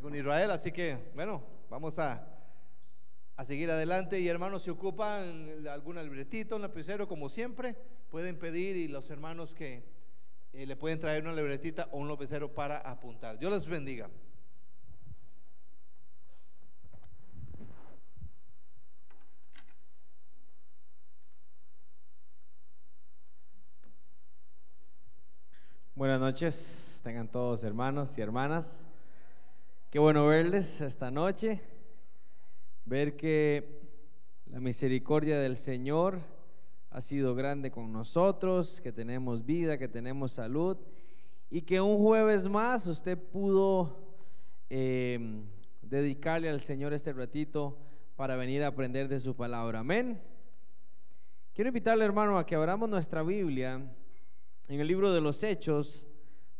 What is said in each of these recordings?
con Israel, así que bueno, vamos a, a seguir adelante y hermanos se ocupan alguna libretita, un lapicero como siempre, pueden pedir y los hermanos que eh, le pueden traer una libretita o un lapicero para apuntar. Dios les bendiga. Buenas noches, tengan todos hermanos y hermanas. Qué bueno verles esta noche, ver que la misericordia del Señor ha sido grande con nosotros, que tenemos vida, que tenemos salud y que un jueves más usted pudo em, dedicarle al Señor este ratito para venir a aprender de su palabra. Amén. Quiero invitarle hermano a que abramos nuestra Biblia en el libro de los Hechos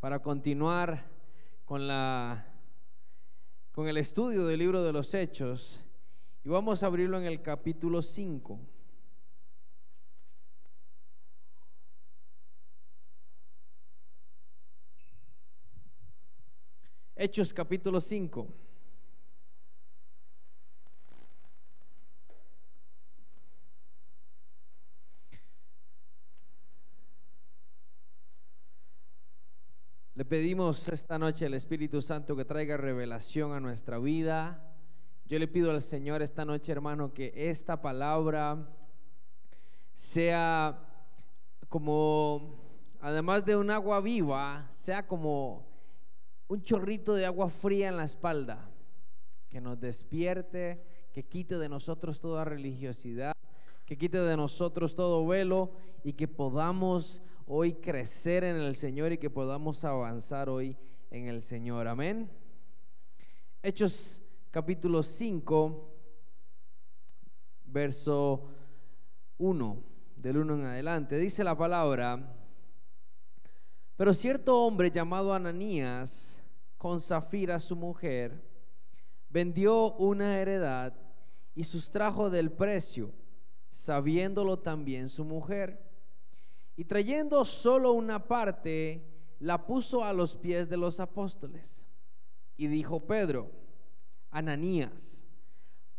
para continuar con la con el estudio del libro de los Hechos y vamos a abrirlo en el capítulo 5. Hechos capítulo 5. Le pedimos esta noche al Espíritu Santo que traiga revelación a nuestra vida. Yo le pido al Señor esta noche, hermano, que esta palabra sea como, además de un agua viva, sea como un chorrito de agua fría en la espalda, que nos despierte, que quite de nosotros toda religiosidad, que quite de nosotros todo velo y que podamos hoy crecer en el Señor y que podamos avanzar hoy en el Señor. Amén. Hechos capítulo 5, verso 1, del 1 en adelante. Dice la palabra, pero cierto hombre llamado Ananías, con Zafira su mujer, vendió una heredad y sustrajo del precio, sabiéndolo también su mujer y trayendo solo una parte, la puso a los pies de los apóstoles. Y dijo Pedro, Ananías,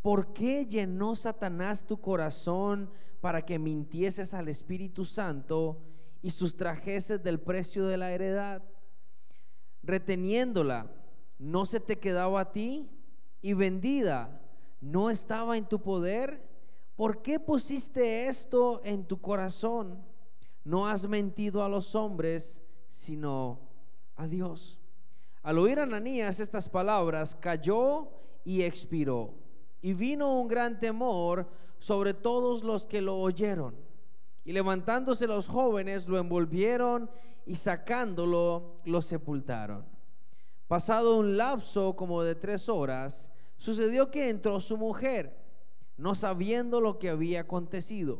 ¿por qué llenó Satanás tu corazón para que mintieses al Espíritu Santo y sustrajeses del precio de la heredad? Reteniéndola, ¿no se te quedaba a ti? Y vendida, ¿no estaba en tu poder? ¿Por qué pusiste esto en tu corazón? No has mentido a los hombres, sino a Dios. Al oír Ananías estas palabras, cayó y expiró. Y vino un gran temor sobre todos los que lo oyeron. Y levantándose los jóvenes, lo envolvieron y sacándolo, lo sepultaron. Pasado un lapso como de tres horas, sucedió que entró su mujer, no sabiendo lo que había acontecido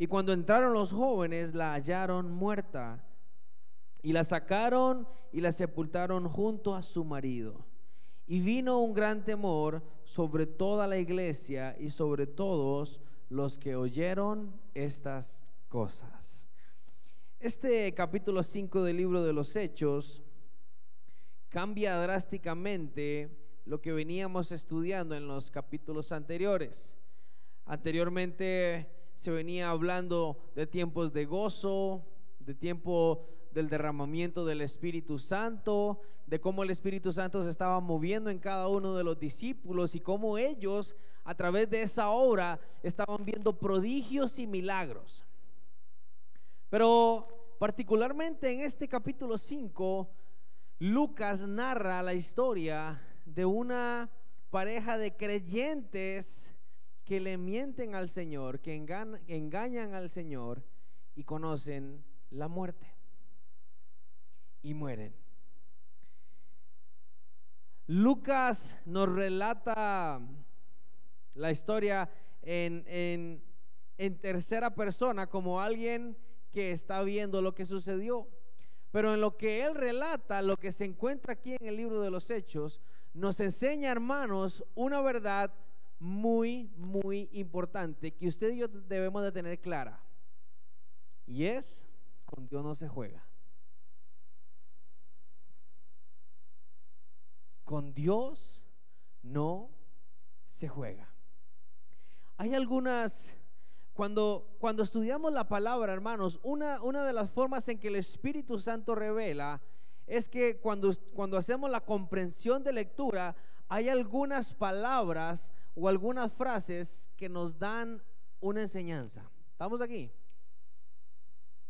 Y cuando entraron los jóvenes, la hallaron muerta. Y la sacaron y la sepultaron junto a su marido. Y vino un gran temor sobre toda la iglesia y sobre todos los que oyeron estas cosas. Este capítulo 5 del libro de los Hechos cambia drásticamente lo que veníamos estudiando en los capítulos anteriores. Anteriormente se venía hablando de tiempos de gozo, de tiempo del derramamiento del Espíritu Santo, de cómo el Espíritu Santo se estaba moviendo en cada uno de los discípulos y cómo ellos a través de esa obra estaban viendo prodigios y milagros. Pero particularmente en este capítulo 5, Lucas narra la historia de una pareja de creyentes que le mienten al Señor, que engañan, al Señor y conocen la muerte y mueren. Lucas nos relata la historia en, en, tercera persona como alguien que está viendo lo que sucedió. Pero en lo que él relata, lo que se encuentra aquí en el libro de los Hechos, nos enseña, hermanos, una verdad muy, muy importante que usted y yo debemos de tener clara. Y es, con Dios no se juega. Con Dios no se juega. Hay algunas, cuando, cuando estudiamos la palabra, hermanos, una, una de las formas en que el Espíritu Santo revela es que cuando, cuando hacemos la comprensión de lectura, hay algunas palabras o algunas frases que nos dan una enseñanza. ¿Estamos aquí?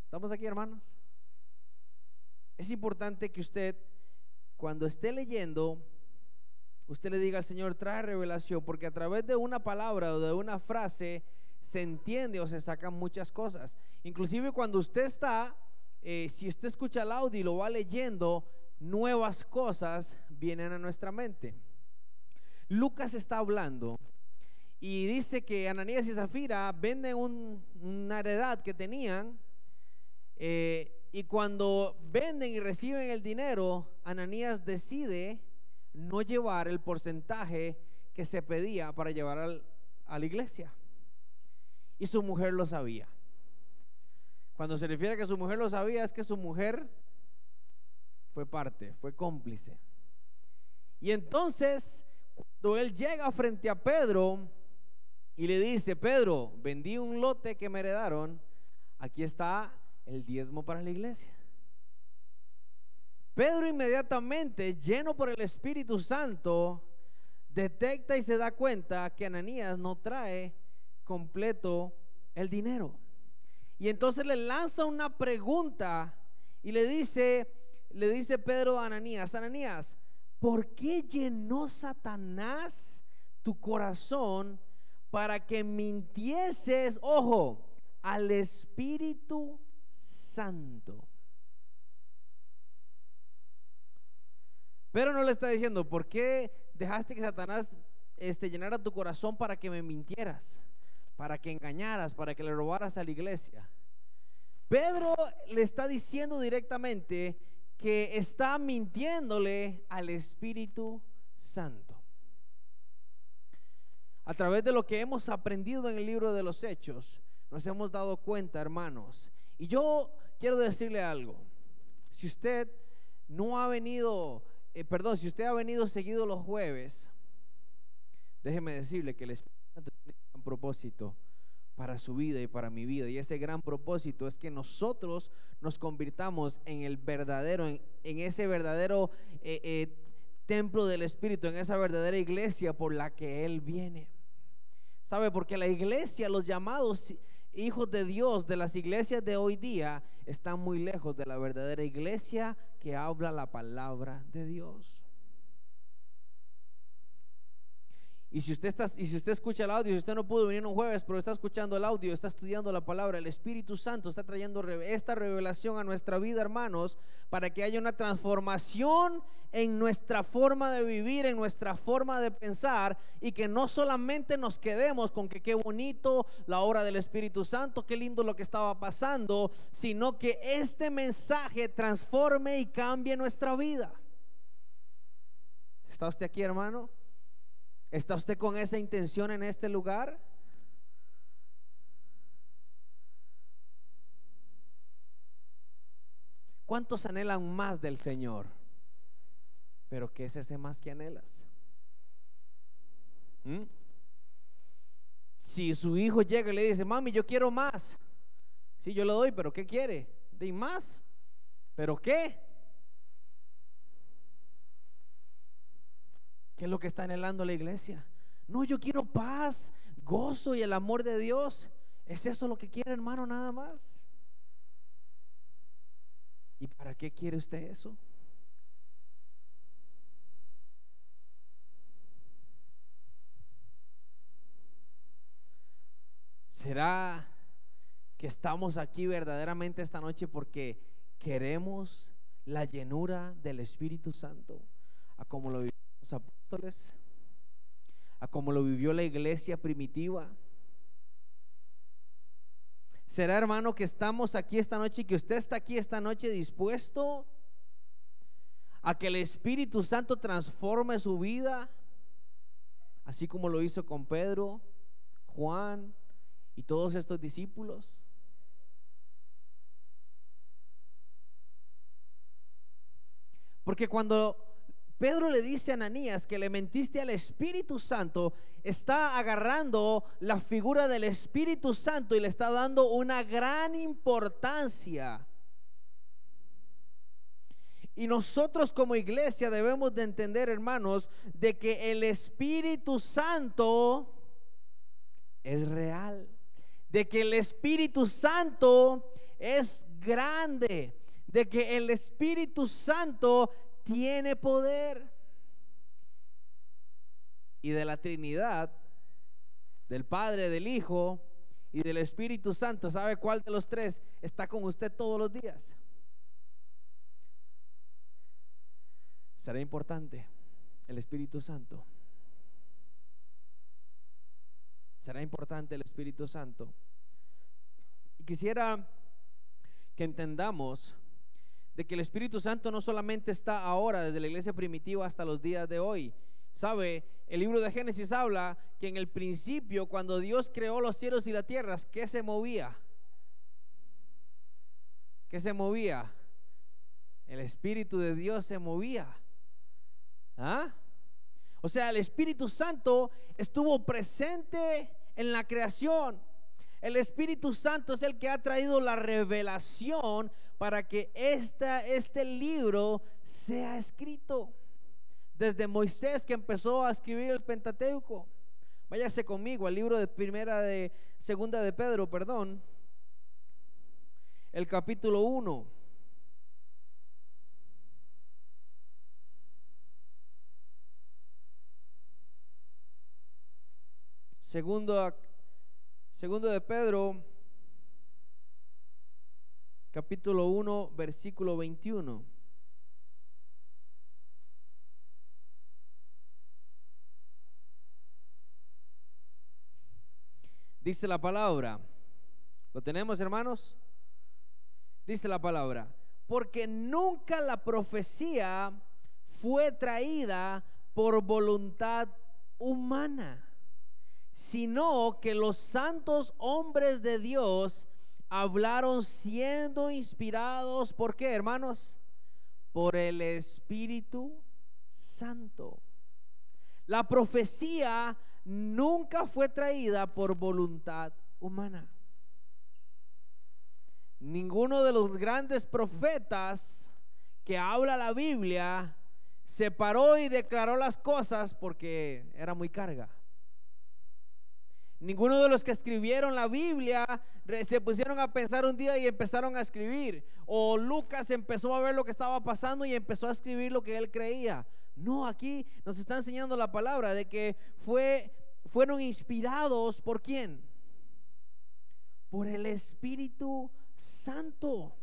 ¿Estamos aquí, hermanos? Es importante que usted, cuando esté leyendo, usted le diga al Señor, trae revelación, porque a través de una palabra o de una frase se entiende o se sacan muchas cosas. Inclusive cuando usted está eh, si usted escucha el audio y lo va leyendo, nuevas cosas vienen a nuestra mente. Lucas está hablando y dice que Ananías y Zafira venden una heredad que tenían eh, y cuando venden y reciben el dinero, Ananías decide no llevar el porcentaje que se pedía para llevar a la iglesia. Y su mujer lo sabía. Cuando se refiere a que su mujer lo sabía, es que su mujer fue parte, fue cómplice. Y entonces, cuando él llega frente a Pedro y le dice, Pedro, vendí un lote que me heredaron, aquí está el diezmo para la iglesia. Pedro inmediatamente, lleno por el Espíritu Santo, detecta y se da cuenta que Ananías no trae completo el dinero. Y entonces le lanza una pregunta y le dice, le dice Pedro a Ananías, Ananías, ¿por qué llenó Satanás tu corazón para que mintieses, ojo, al Espíritu Santo? Pero no le está diciendo, ¿por qué dejaste que Satanás este, llenara tu corazón para que me mintieras? para que engañaras, para que le robaras a la iglesia. Pedro le está diciendo directamente que está mintiéndole al Espíritu Santo. A través de lo que hemos aprendido en el libro de los Hechos, nos hemos dado cuenta, hermanos. Y yo quiero decirle algo. Si usted no ha venido, eh, perdón, si usted ha venido seguido los jueves, déjeme decirle que el Espíritu Santo tiene propósito para su vida y para mi vida. Y ese gran propósito es que nosotros nos convirtamos en el verdadero, en, ese verdadero eh, eh, templo del Espíritu, en esa verdadera iglesia por la que Él viene. ¿Sabe? Porque la iglesia, los llamados hijos de Dios de las iglesias de hoy día, están muy lejos de la verdadera iglesia que habla la palabra de Dios. Y si usted está, y si usted escucha el audio, si usted no pudo venir un jueves, pero está escuchando el audio, está estudiando la palabra, el Espíritu Santo está trayendo esta revelación a nuestra vida, hermanos, para que haya una transformación en nuestra forma de vivir, en nuestra forma de pensar, y que no solamente nos quedemos con que qué bonito la obra del Espíritu Santo, qué lindo lo que estaba pasando, sino que este mensaje transforme y cambie nuestra vida. ¿Está usted aquí, hermano? ¿Está usted con esa intención en este lugar? ¿Cuántos anhelan más del Señor? Pero ¿qué es ese más que anhelas? ¿Mm? Si su hijo llega y le dice, mami, yo quiero más. Sí, yo lo doy, pero ¿qué quiere? ¿De más? ¿Pero qué? ¿Qué es lo que está anhelando la iglesia? No, yo quiero paz, gozo y el amor de Dios. ¿Es eso lo que quiere, hermano, nada más? ¿Y para qué quiere usted eso? ¿Será que estamos aquí verdaderamente esta noche porque queremos la llenura del Espíritu Santo a como lo vivimos los a como lo vivió la iglesia primitiva. ¿Será hermano que estamos aquí esta noche y que usted está aquí esta noche dispuesto a que el Espíritu Santo transforme su vida? Así como lo hizo con Pedro, Juan y todos estos discípulos. Porque cuando Pedro le dice a Ananías que le mentiste al Espíritu Santo, está agarrando la figura del Espíritu Santo y le está dando una gran importancia. Y nosotros como iglesia debemos de entender, hermanos, de que el Espíritu Santo es real, de que el Espíritu Santo es grande, de que el Espíritu Santo tiene poder. Y de la Trinidad, del Padre, del Hijo y del Espíritu Santo, ¿sabe cuál de los tres está con usted todos los días? Será importante el Espíritu Santo. Será importante el Espíritu Santo. Y quisiera que entendamos de que el Espíritu Santo no solamente está ahora desde la iglesia primitiva hasta los días de hoy. ¿Sabe? El libro de Génesis habla que en el principio, cuando Dios creó los cielos y las tierras, ¿qué se movía? ¿Qué se movía? El Espíritu de Dios se movía. ¿Ah? O sea, el Espíritu Santo estuvo presente en la creación. El Espíritu Santo es el que ha traído la revelación para que esta, este libro sea escrito. Desde Moisés que empezó a escribir el Pentateuco. Váyase conmigo al libro de primera de segunda de Pedro, perdón. El capítulo 1. Segundo, segundo de Pedro, capítulo 1, versículo 21. Dice la palabra, ¿lo tenemos hermanos? Dice la palabra, porque nunca la profecía fue traída por voluntad humana, sino que los santos hombres de Dios hablaron siendo inspirados, ¿por qué, hermanos? Por el Espíritu Santo. La profecía nunca fue traída por voluntad humana. Ninguno de los grandes profetas que habla la Biblia se paró y declaró las cosas porque era muy carga. Ninguno de los que escribieron la Biblia se pusieron a pensar un día y empezaron a escribir. O Lucas empezó a ver lo que estaba pasando y empezó a escribir lo que él creía. No, aquí nos está enseñando la palabra de que fue, fueron inspirados por quién? Por el Espíritu Santo.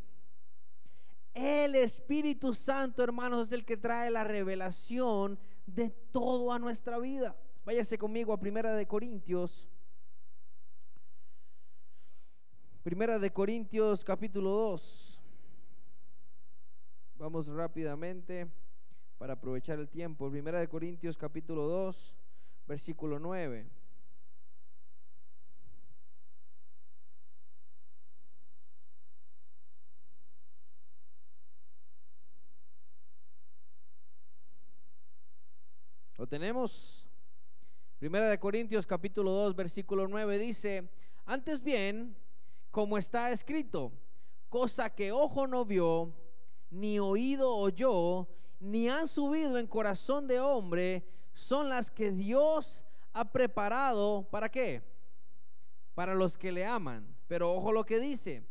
El Espíritu Santo, hermanos, es el que trae la revelación de todo a nuestra vida. Váyase conmigo a Primera de Corintios Primera de Corintios capítulo 2. Vamos rápidamente para aprovechar el tiempo. Primera de Corintios capítulo 2, versículo 9. ¿Lo tenemos? Primera de Corintios capítulo 2, versículo 9 dice, antes bien, como está escrito, cosa que ojo no vio, ni oído oyó, ni han subido en corazón de hombre, son las que Dios ha preparado, ¿para qué? Para los que le aman. Pero ojo lo que dice,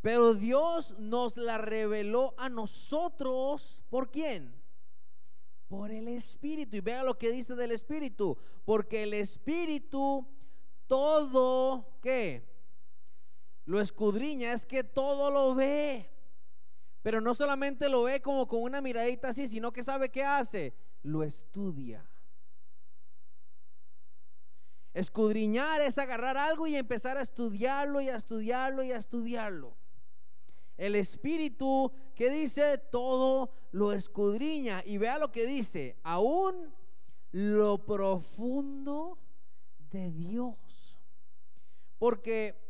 pero Dios nos la reveló a nosotros, ¿por quién? Por el Espíritu. Y vea lo que dice del Espíritu, porque el Espíritu todo, ¿qué? Lo escudriña es que todo lo ve. Pero no solamente lo ve como con una miradita así, sino que sabe qué hace. lo estudia. Escudriñar es agarrar algo y empezar a estudiarlo y a estudiarlo y a estudiarlo. El Espíritu que dice todo lo escudriña. Y vea lo que dice, aún lo profundo de Dios. Porque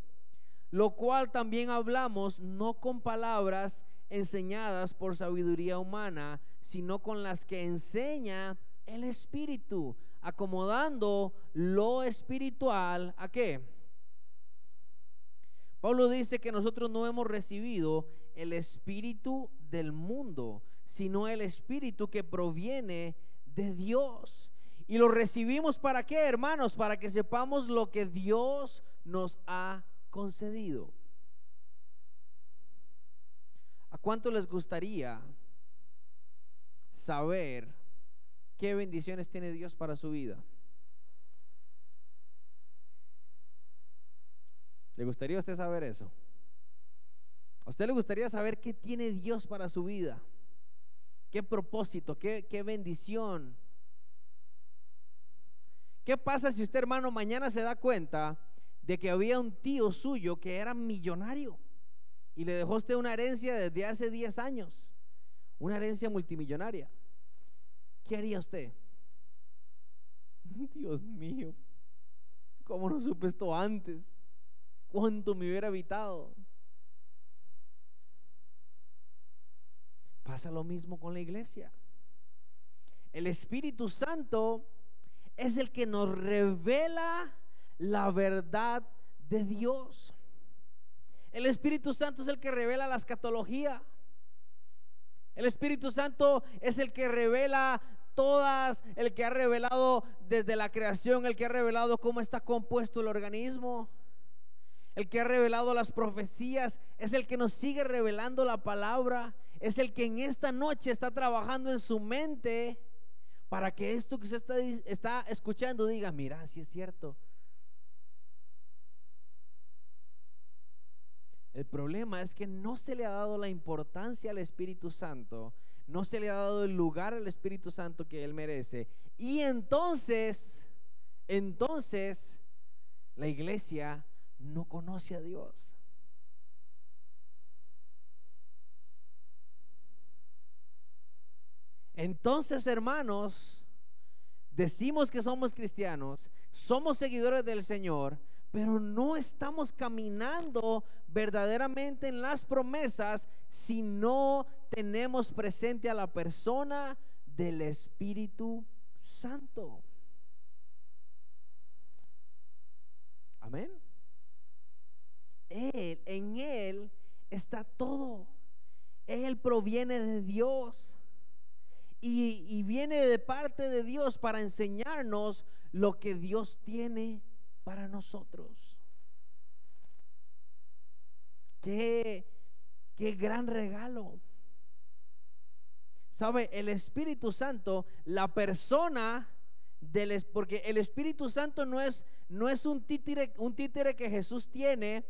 Lo cual también hablamos no con palabras enseñadas por sabiduría humana, sino con las que enseña el espíritu, acomodando lo espiritual a qué? Pablo dice que nosotros no hemos recibido el espíritu del mundo, sino el espíritu que proviene de Dios. Y lo recibimos para qué, hermanos? Para que sepamos lo que Dios nos ha concedido. ¿A cuánto les gustaría saber ¿Qué bendiciones tiene Dios para su vida? ¿Le gustaría a usted saber eso? ¿A usted le gustaría saber qué tiene Dios para su vida? ¿Qué propósito? ¿Qué, qué bendición? ¿Qué pasa si usted, hermano, mañana se da cuenta de que había un tío suyo que era millonario y le dejó usted una herencia desde hace 10 años? Una herencia multimillonaria. ¿qué haría usted? Dios mío, ¿cómo no supe esto antes? ¿Cuánto me hubiera evitado? Pasa lo mismo con la iglesia. El Espíritu Santo es el que nos revela la verdad de Dios. El Espíritu Santo es el que revela la escatología. El Espíritu Santo es el que revela todas, el que ha revelado desde la creación, el que ha revelado cómo está compuesto el organismo, el que ha revelado las profecías, es el que nos sigue revelando la palabra, es el que en esta noche está trabajando en su mente para que esto que usted está, escuchando diga, mira, si es cierto. El problema es que no se le ha dado la importancia al Espíritu Santo no se le ha dado el lugar al Espíritu Santo que él merece. Y entonces, entonces, la iglesia no conoce a Dios. Entonces, hermanos, decimos que somos cristianos, somos seguidores del Señor, pero no estamos caminando verdaderamente en las promesas si no tenemos presente a la persona del Espíritu Santo. Amén. Él, en Él está todo. Él proviene de Dios. Y, y, viene de parte de Dios para enseñarnos lo que Dios tiene para nosotros. Qué, qué gran regalo. ¿Sabe? El Espíritu Santo, la persona del porque el Espíritu Santo no es no es un títere, un títere que Jesús tiene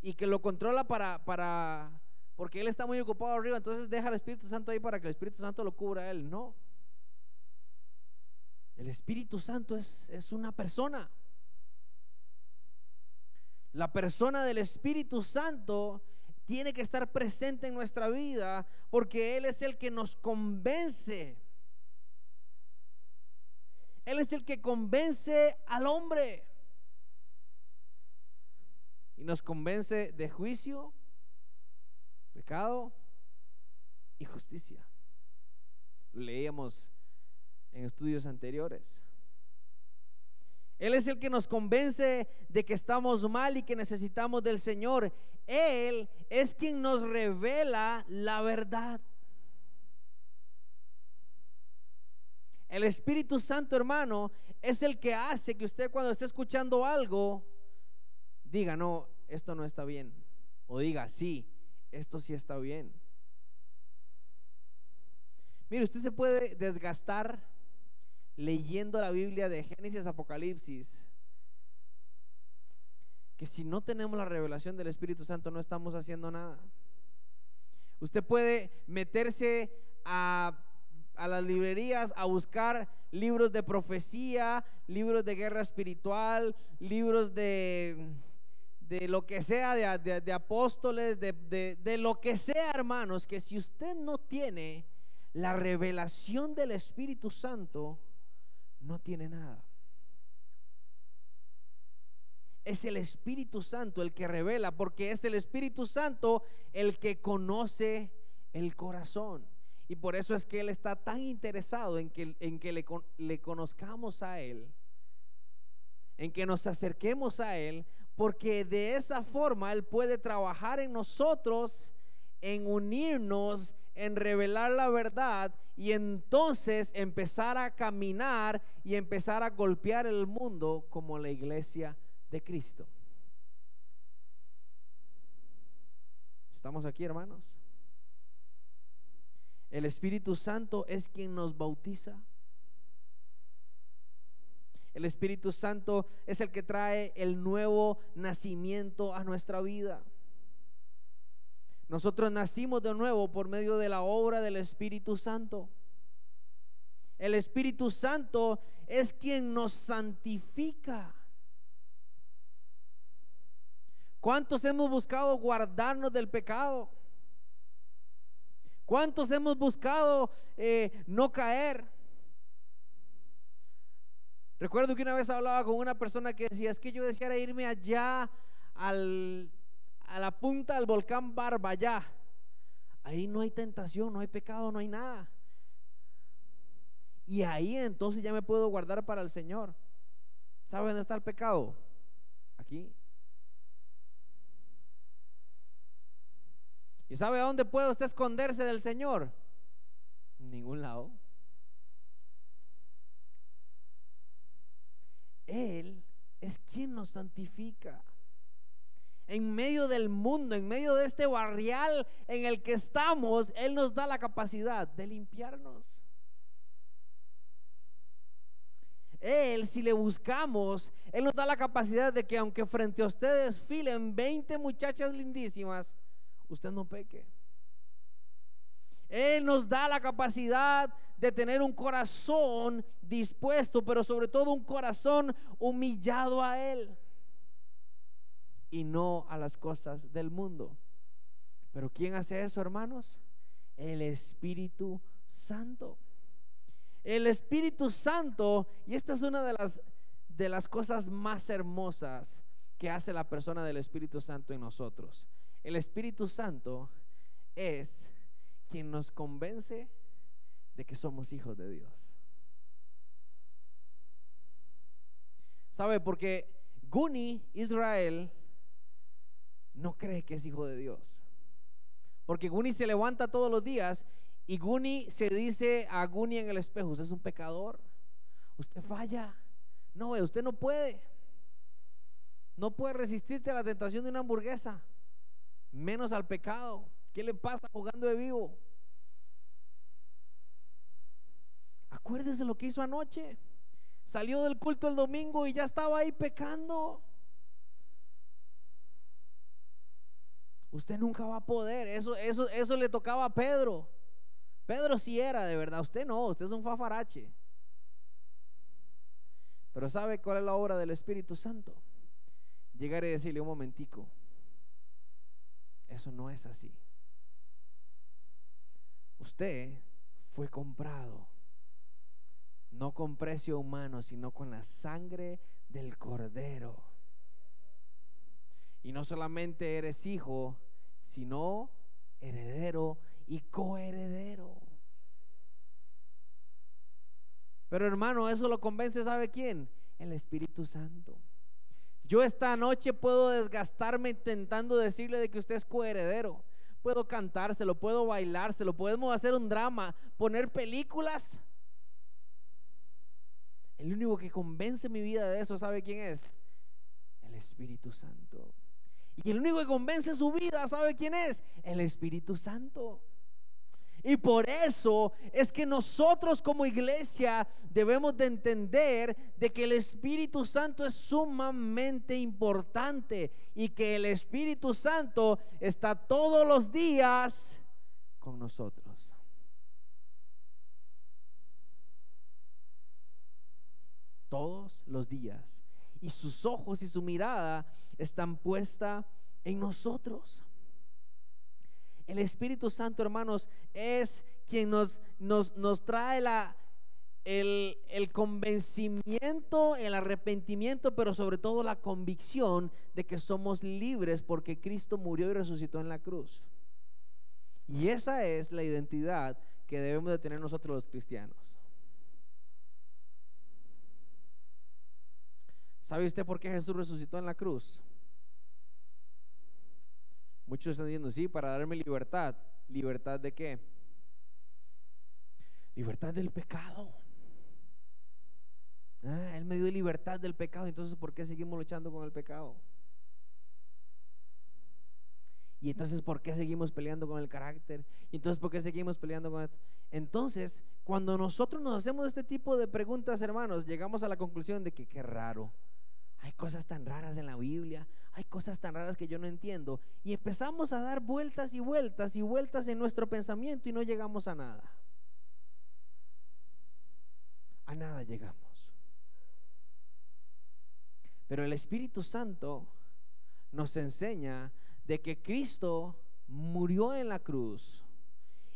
y que lo controla para para porque él está muy ocupado arriba, entonces deja al Espíritu Santo ahí para que el Espíritu Santo lo cubra a él. No. El Espíritu Santo es, es una persona. La persona del Espíritu Santo tiene que estar presente en nuestra vida porque Él es el que nos convence. Él es el que convence al hombre. Y nos convence de juicio, pecado y justicia. leíamos en estudios anteriores. Él es el que nos convence de que estamos mal y que necesitamos del Señor. Él es quien nos revela la verdad. El Espíritu Santo, hermano, es el que hace que usted cuando esté escuchando algo, diga, no, esto no está bien. O diga, sí, esto sí está bien. Mire, usted se puede desgastar leyendo la Biblia de Génesis Apocalipsis. Que si no tenemos la revelación del Espíritu Santo no estamos haciendo nada. Usted puede meterse a, a las librerías a buscar libros de profecía, libros de guerra espiritual, libros de de lo que sea, de, apóstoles, de, de lo que sea, hermanos, que si usted no tiene la revelación del Espíritu Santo, no tiene nada. Es el Espíritu Santo el que revela, porque es el Espíritu Santo el que conoce el corazón. Y por eso es que Él está tan interesado en que, en que le, le conozcamos a Él, en que nos acerquemos a Él, porque de esa forma Él puede trabajar en nosotros, en unirnos, en revelar la verdad y entonces empezar a caminar y empezar a golpear el mundo como la iglesia de Cristo. ¿Estamos aquí, hermanos? El Espíritu Santo es quien nos bautiza. El Espíritu Santo es el que trae el nuevo nacimiento a nuestra vida. Nosotros nacimos de nuevo por medio de la obra del Espíritu Santo. El Espíritu Santo es quien nos santifica. ¿Cuántos hemos buscado guardarnos del pecado? ¿Cuántos hemos buscado eh, no caer? Recuerdo que una vez hablaba con una persona que decía, es que yo deseara irme allá al, a la punta del volcán Barbayá. Ahí no hay tentación, no hay pecado, no hay nada. Y ahí entonces ya me puedo guardar para el Señor. ¿Sabe dónde está el pecado? Aquí. ¿Y sabe a dónde puede usted esconderse del Señor? En ningún lado. Él es quien nos santifica. En medio del mundo, en medio de este barrial en el que estamos, Él nos da la capacidad de limpiarnos. Él, si le buscamos, Él nos da la capacidad de que aunque frente a ustedes filen 20 muchachas lindísimas, usted no peque. Él nos da la capacidad de tener un corazón dispuesto, pero sobre todo un corazón humillado a Él y no a las cosas del mundo. Pero ¿quién hace eso, hermanos? El Espíritu Santo. El Espíritu Santo, y esta es una de las, de las cosas más hermosas que hace la persona del Espíritu Santo en nosotros. El Espíritu Santo es quien nos convence de que somos hijos de Dios. ¿Sabe? Porque Guni, Israel, no cree que es hijo de Dios. Porque Guni se levanta todos los días y Guni se dice a Guni en el espejo, usted es un pecador, usted falla. No, usted no puede. No puede resistirte a la tentación de una hamburguesa, menos al pecado. ¿Qué le pasa jugando de vivo? Acuérdese lo que hizo anoche. Salió del culto el domingo y ya estaba ahí pecando. Usted nunca va a poder. Eso, eso, eso le tocaba a Pedro. Pedro sí era de verdad. Usted no, usted es un fafarache. Pero ¿sabe cuál es la obra del Espíritu Santo? Llegar y decirle un momentico. Eso no es así. Usted fue comprado, no con precio humano, sino con la sangre del cordero. Y no solamente eres hijo, sino heredero y coheredero. Pero hermano, eso lo convence, ¿sabe quién? El Espíritu Santo. Yo esta noche puedo desgastarme intentando decirle de que usted es coheredero puedo cantárselo, puedo bailárselo, podemos hacer un drama, poner películas. El único que convence mi vida de eso, ¿sabe quién es? El Espíritu Santo. Y el único que convence su vida, ¿sabe quién es? El Espíritu Santo. Y por eso es que nosotros como iglesia debemos de entender de que el Espíritu Santo es sumamente importante y que el Espíritu Santo está todos los días con nosotros. Todos los días. Y sus ojos y su mirada están puesta en nosotros. El Espíritu Santo, hermanos, es quien nos, nos, nos trae la, el, el, convencimiento, el arrepentimiento, pero sobre todo la convicción de que somos libres porque Cristo murió y resucitó en la cruz. Y esa es la identidad que debemos de tener nosotros los cristianos. ¿Sabe usted por qué Jesús resucitó en la cruz? Muchos están diciendo, sí, para darme libertad. ¿Libertad de qué? Libertad del pecado. Ah, él me dio libertad del pecado, entonces ¿por qué seguimos luchando con el pecado? Y entonces ¿por qué seguimos peleando con el carácter? Y entonces ¿por qué seguimos peleando con esto? Entonces, cuando nosotros nos hacemos este tipo de preguntas, hermanos, llegamos a la conclusión de que qué raro. Hay cosas tan raras en la Biblia, hay cosas tan raras que yo no entiendo. Y empezamos a dar vueltas y vueltas y vueltas en nuestro pensamiento y no llegamos a nada. A nada llegamos. Pero el Espíritu Santo nos enseña de que Cristo murió en la cruz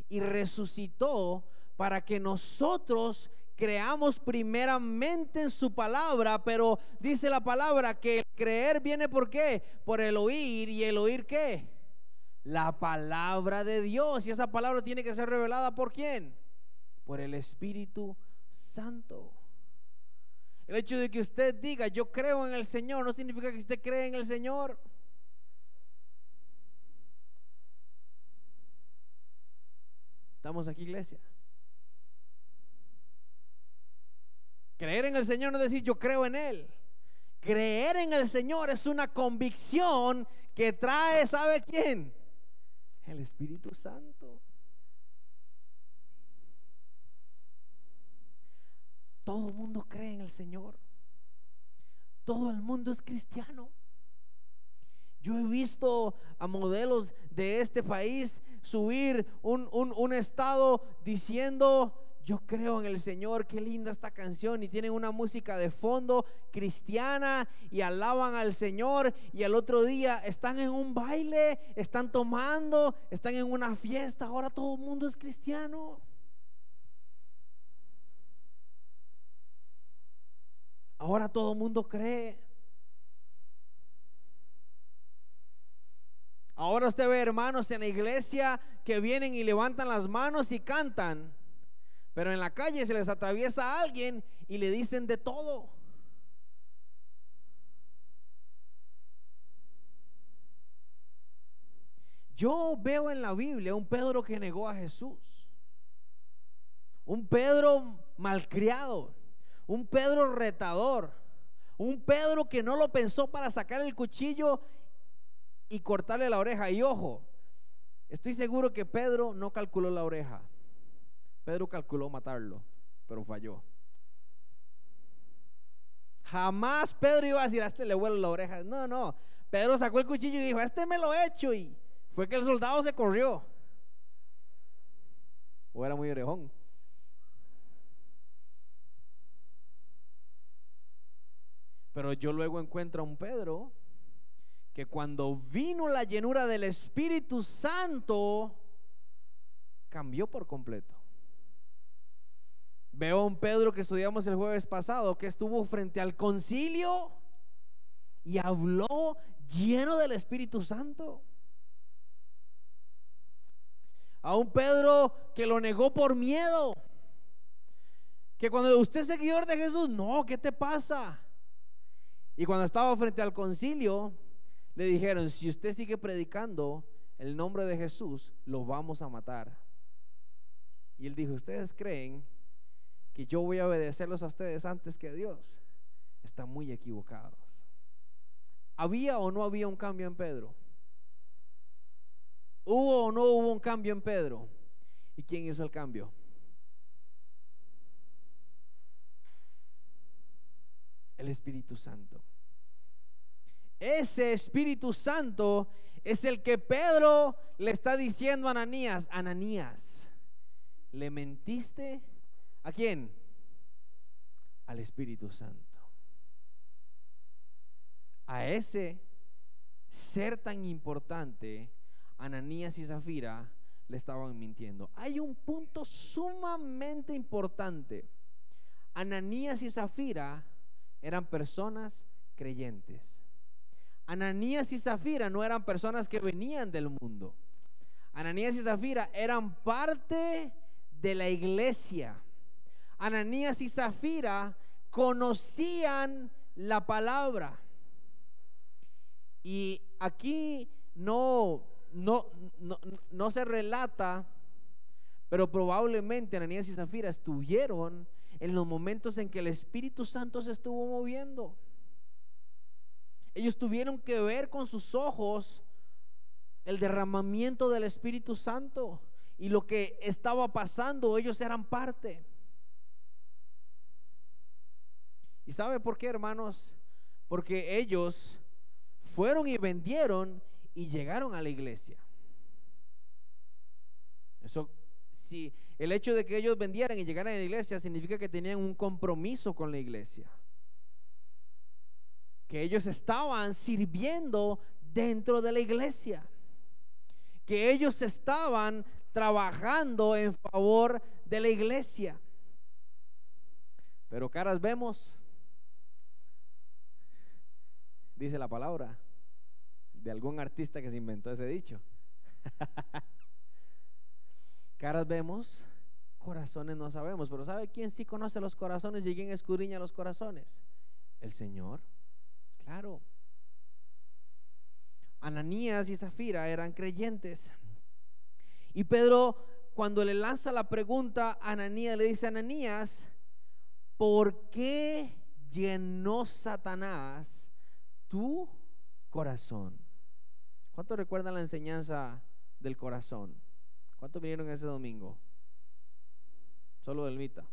y resucitó para que nosotros creamos primeramente en su palabra, pero dice la palabra que el creer viene por qué? Por el oír y el oír qué? La palabra de Dios. Y esa palabra tiene que ser revelada por quién? Por el Espíritu Santo. El hecho de que usted diga, yo creo en el Señor, no significa que usted cree en el Señor. ¿Estamos aquí, iglesia? Creer en el Señor no es decir yo creo en Él. Creer en el Señor es una convicción que trae, ¿sabe quién? El Espíritu Santo. Todo el mundo cree en el Señor. Todo el mundo es cristiano. Yo he visto a modelos de este país subir un, un, un estado diciendo, yo creo en el Señor, qué linda esta canción y tienen una música de fondo cristiana y alaban al Señor y al otro día están en un baile, están tomando, están en una fiesta, ahora todo el mundo es cristiano. Ahora todo el mundo cree. Ahora usted ve hermanos en la iglesia que vienen y levantan las manos y cantan. Pero en la calle se les atraviesa a alguien y le dicen de todo. Yo veo en la Biblia un Pedro que negó a Jesús. Un Pedro malcriado. Un Pedro retador. Un Pedro que no lo pensó para sacar el cuchillo y cortarle la oreja. Y ojo, estoy seguro que Pedro no calculó la oreja. Pedro calculó matarlo, pero falló. Jamás Pedro iba a decir, a este le vuelo la oreja. No, no. Pedro sacó el cuchillo y dijo, este me lo he hecho. Y fue que el soldado se corrió. O era muy orejón. Pero yo luego encuentro a un Pedro que cuando vino la llenura del Espíritu Santo, cambió por completo. Veo a un Pedro que estudiamos el jueves pasado, que estuvo frente al concilio y habló lleno del Espíritu Santo. A un Pedro que lo negó por miedo. Que cuando usted es seguidor de Jesús, no, ¿qué te pasa? Y cuando estaba frente al concilio, le dijeron, si usted sigue predicando el nombre de Jesús, lo vamos a matar. Y él dijo, ¿ustedes creen que yo voy a obedecerlos a ustedes antes que a Dios, están muy equivocados. ¿Había o no había un cambio en Pedro? ¿Hubo o no hubo un cambio en Pedro? ¿Y quién hizo el cambio? El Espíritu Santo. Ese Espíritu Santo es el que Pedro le está diciendo a Ananías, Ananías, ¿le mentiste? ¿A quién? Al Espíritu Santo. A ese ser tan importante, Ananías y Zafira le estaban mintiendo. Hay un punto sumamente importante. Ananías y Zafira eran personas creyentes. Ananías y Zafira no eran personas que venían del mundo. Ananías y Zafira eran parte de la iglesia. Ananías y Zafira conocían la palabra. Y aquí no, no, no, no se relata, pero probablemente Ananías y Zafira estuvieron en los momentos en que el Espíritu Santo se estuvo moviendo. Ellos tuvieron que ver con sus ojos el derramamiento del Espíritu Santo y lo que estaba pasando, ellos eran parte. ¿Y sabe por qué, hermanos? Porque ellos fueron y vendieron y llegaron a la iglesia. Eso, si el hecho de que ellos vendieran y llegaran a la iglesia significa que tenían un compromiso con la iglesia que ellos estaban sirviendo dentro de la iglesia, que ellos estaban trabajando en favor de la iglesia. Pero caras vemos, dice la palabra, de algún artista que se inventó ese dicho. caras vemos, corazones no sabemos, pero ¿sabe quién sí conoce los corazones y quién escudriña los corazones? El Señor. Claro. Ananías y Zafira eran creyentes. Y Pedro, cuando le lanza la pregunta a Ananías, le dice, Ananías, ¿por qué llenó Satanás tu corazón? ¿Cuántos recuerdan la enseñanza del corazón? ¿Cuántos vinieron ese domingo? Solo del Mita.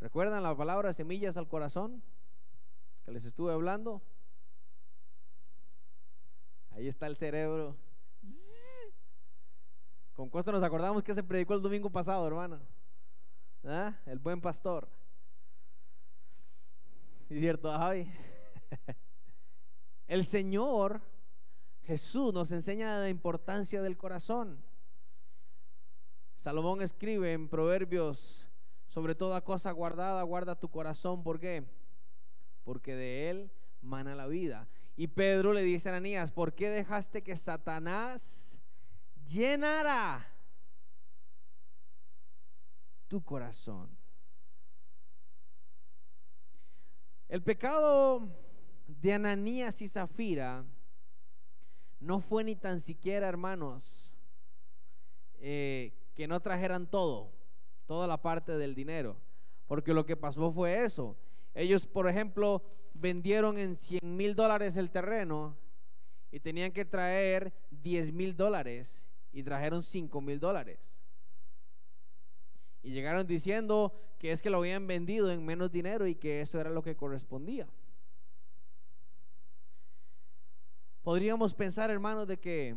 ¿Recuerdan la palabra semillas al corazón que les estuve hablando? Ahí está el cerebro. ¿Con cuánto nos acordamos que se predicó el domingo pasado, hermano? ¿Ah? El buen pastor. ¿Es cierto, Javi? El Señor Jesús nos enseña la importancia del corazón. Salomón escribe en Proverbios sobre toda cosa guardada, guarda tu corazón. ¿Por qué? Porque de él mana la vida. Y Pedro le dice a Ananías, ¿por qué dejaste que Satanás llenara tu corazón? El pecado de Ananías y Zafira no fue ni tan siquiera, hermanos, eh, que no trajeran todo toda la parte del dinero. Porque lo que pasó fue eso. Ellos, por ejemplo, vendieron en 100 mil dólares el terreno y tenían que traer 10 mil dólares y trajeron 5 mil dólares. Y llegaron diciendo que es que lo habían vendido en menos dinero y que eso era lo que correspondía. Podríamos pensar, hermanos, de que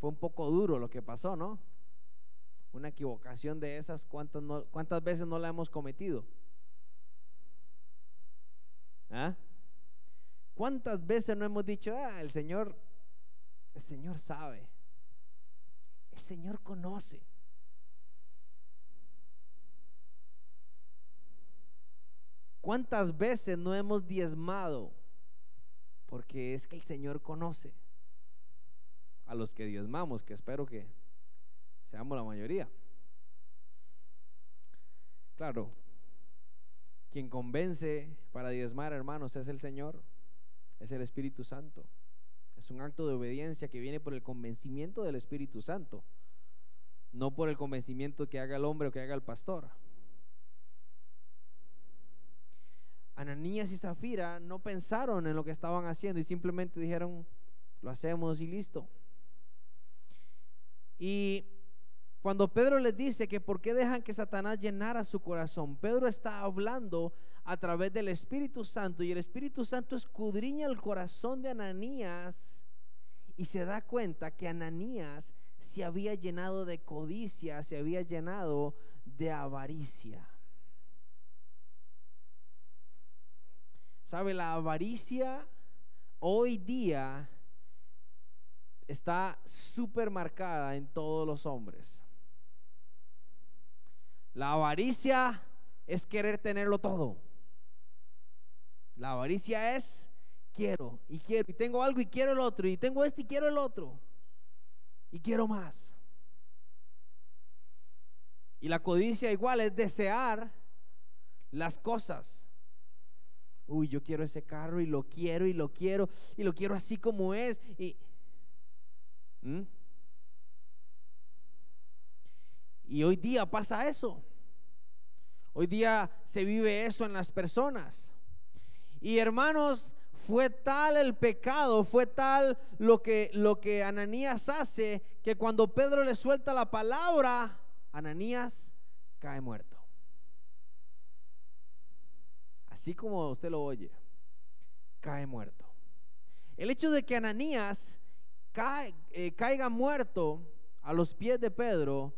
fue un poco duro lo que pasó, ¿no? una equivocación de esas, ¿cuántas, cuántas veces no la hemos cometido? ¿Ah? ¿Cuántas veces no hemos dicho, ah, el Señor, el Señor sabe, el Señor conoce? ¿Cuántas veces no hemos diezmado? Porque es que el Señor conoce a los que diezmamos, que espero que seamos la mayoría. Claro, quien convence para diezmar, hermanos, es el Señor, es el Espíritu Santo. Es un acto de obediencia que viene por el convencimiento del Espíritu Santo. no por el convencimiento que haga el hombre o que haga el pastor. Ananías y Zafira no pensaron en lo que estaban haciendo y simplemente dijeron, lo hacemos y listo. Y cuando Pedro les dice que por qué dejan que Satanás llenara su corazón, Pedro está hablando a través del Espíritu Santo y el Espíritu Santo escudriña el corazón de Ananías y se da cuenta que Ananías se había llenado de codicia, se había llenado de avaricia. ¿Sabe? La avaricia hoy día está súper marcada en todos los hombres. La avaricia es querer tenerlo todo. La avaricia es quiero y quiero y tengo algo y quiero el otro y tengo este y quiero el otro y quiero más. Y la codicia igual es desear las cosas. Uy, yo quiero ese carro y lo quiero y lo quiero y lo quiero así como es y. Y hoy día pasa eso. Hoy día se vive eso en las personas. Y hermanos, fue tal el pecado, fue tal lo que, lo que Ananías hace, que cuando Pedro le suelta la palabra, Ananías cae muerto. Así como usted lo oye, cae muerto. El hecho de que Ananías eh, caiga muerto a los pies de Pedro,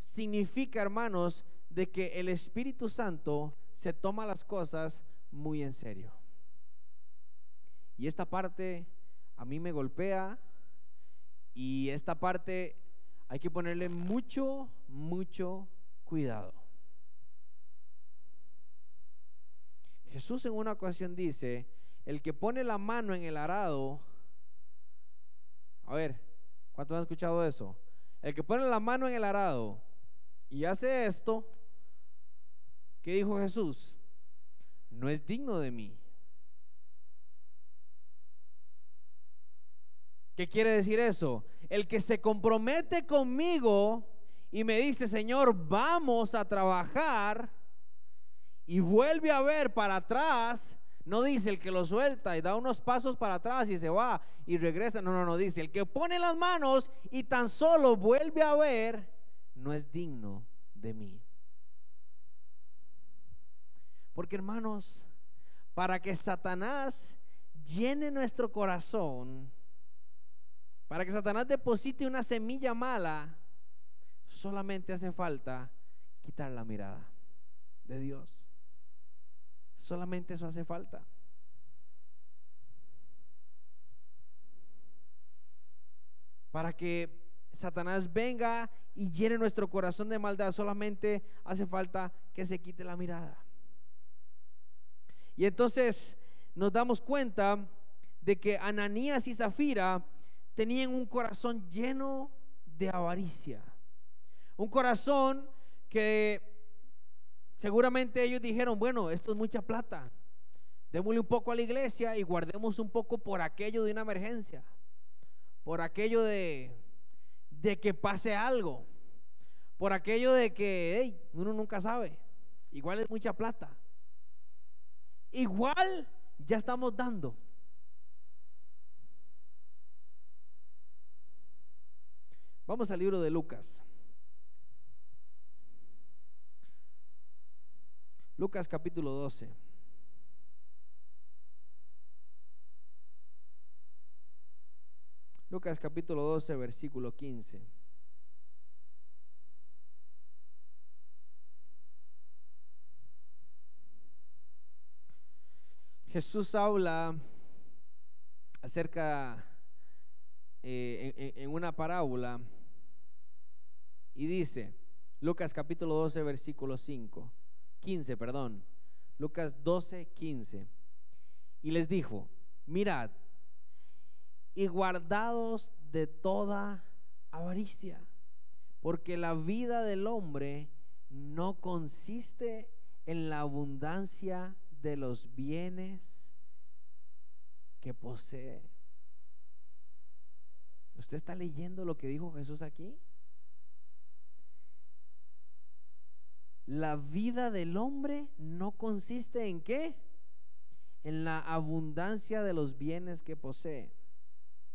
significa, hermanos, de que el Espíritu Santo se toma las cosas muy en serio. Y esta parte a mí me golpea y esta parte hay que ponerle mucho, mucho cuidado. Jesús en una ocasión dice, el que pone la mano en el arado a ver, ¿cuántos han escuchado eso? El que pone la mano en el arado y hace esto, ¿qué dijo Jesús? No es digno de mí. ¿Qué quiere decir eso? El que se compromete conmigo y me dice, Señor, vamos a trabajar y vuelve a ver para atrás, no dice el que lo suelta y da unos pasos para atrás y se va y regresa. No, no, no, dice el que pone las manos y tan solo vuelve a ver, no es digno de mí. Porque hermanos, para que Satanás llene nuestro corazón, para que Satanás deposite una semilla mala, solamente hace falta quitar la mirada de Dios. Solamente eso hace falta. Para que Satanás venga y llene nuestro corazón de maldad, solamente hace falta que se quite la mirada. Y entonces nos damos cuenta de que Ananías y Zafira tenían un corazón lleno de avaricia. Un corazón que Seguramente ellos dijeron, bueno, esto es mucha plata. Démosle un poco a la iglesia y guardemos un poco por aquello de una emergencia. Por aquello de, de que pase algo. Por aquello de que uno nunca sabe. Igual es mucha plata. Igual ya estamos dando. Vamos al libro de Lucas. Lucas capítulo 12. Lucas capítulo 12, versículo 15. Jesús habla acerca eh, en, una parábola y dice, Lucas capítulo 12, versículo 5. 15, perdón. Lucas 12, 15. Y les dijo, mirad, y guardados de toda avaricia, porque la vida del hombre no consiste en la abundancia de los bienes que posee. ¿Usted está leyendo lo que dijo Jesús aquí? La vida del hombre no consiste en qué? En la abundancia de los bienes que posee.